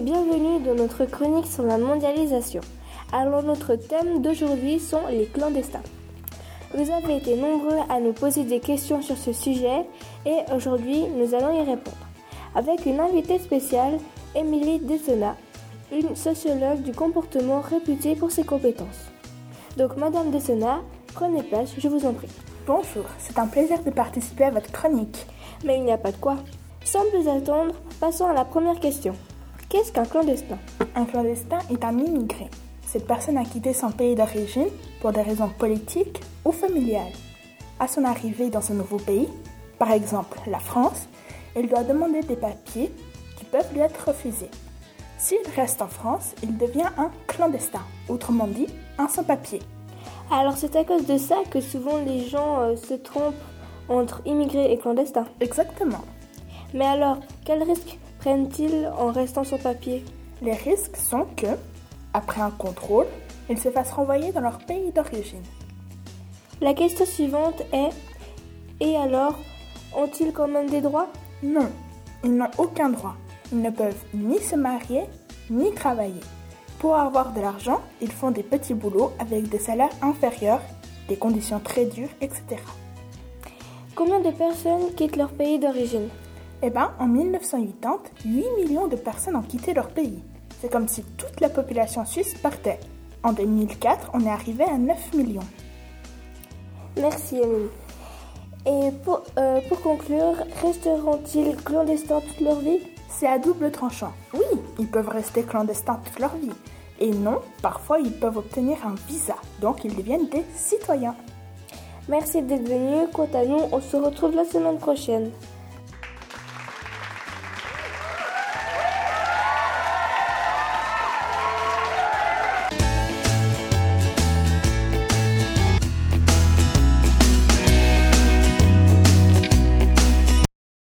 bienvenue dans notre chronique sur la mondialisation. Alors notre thème d'aujourd'hui sont les clandestins. Vous avez été nombreux à nous poser des questions sur ce sujet et aujourd'hui nous allons y répondre. Avec une invitée spéciale, Émilie Dessena, une sociologue du comportement réputée pour ses compétences. Donc Madame Dessena, prenez place, je vous en prie. Bonjour, c'est un plaisir de participer à votre chronique. Mais il n'y a pas de quoi. Sans plus attendre, passons à la première question. Qu'est-ce qu'un clandestin? Un clandestin est un immigré. Cette personne a quitté son pays d'origine pour des raisons politiques ou familiales. À son arrivée dans ce nouveau pays, par exemple la France, il doit demander des papiers qui peuvent lui être refusés. S'il reste en France, il devient un clandestin, autrement dit un sans-papier. Alors c'est à cause de ça que souvent les gens euh, se trompent entre immigrés et clandestins. Exactement. Mais alors, quels risques prennent-ils en restant sans papier? Les risques sont que, après un contrôle, ils se fassent renvoyer dans leur pays d'origine. La question suivante est Et alors, ont-ils quand même des droits Non, ils n'ont aucun droit. Ils ne peuvent ni se marier, ni travailler. Pour avoir de l'argent, ils font des petits boulots avec des salaires inférieurs, des conditions très dures, etc. Combien de personnes quittent leur pays d'origine? Eh bien, en 1980, 8 millions de personnes ont quitté leur pays. C'est comme si toute la population suisse partait. En 2004, on est arrivé à 9 millions. Merci Émilie. Et pour, euh, pour conclure, resteront-ils clandestins toute leur vie? C'est à double tranchant. Oui, ils peuvent rester clandestins toute leur vie. Et non, parfois ils peuvent obtenir un visa, donc ils deviennent des citoyens. Merci d'être venu. Quant à nous, on se retrouve la semaine prochaine.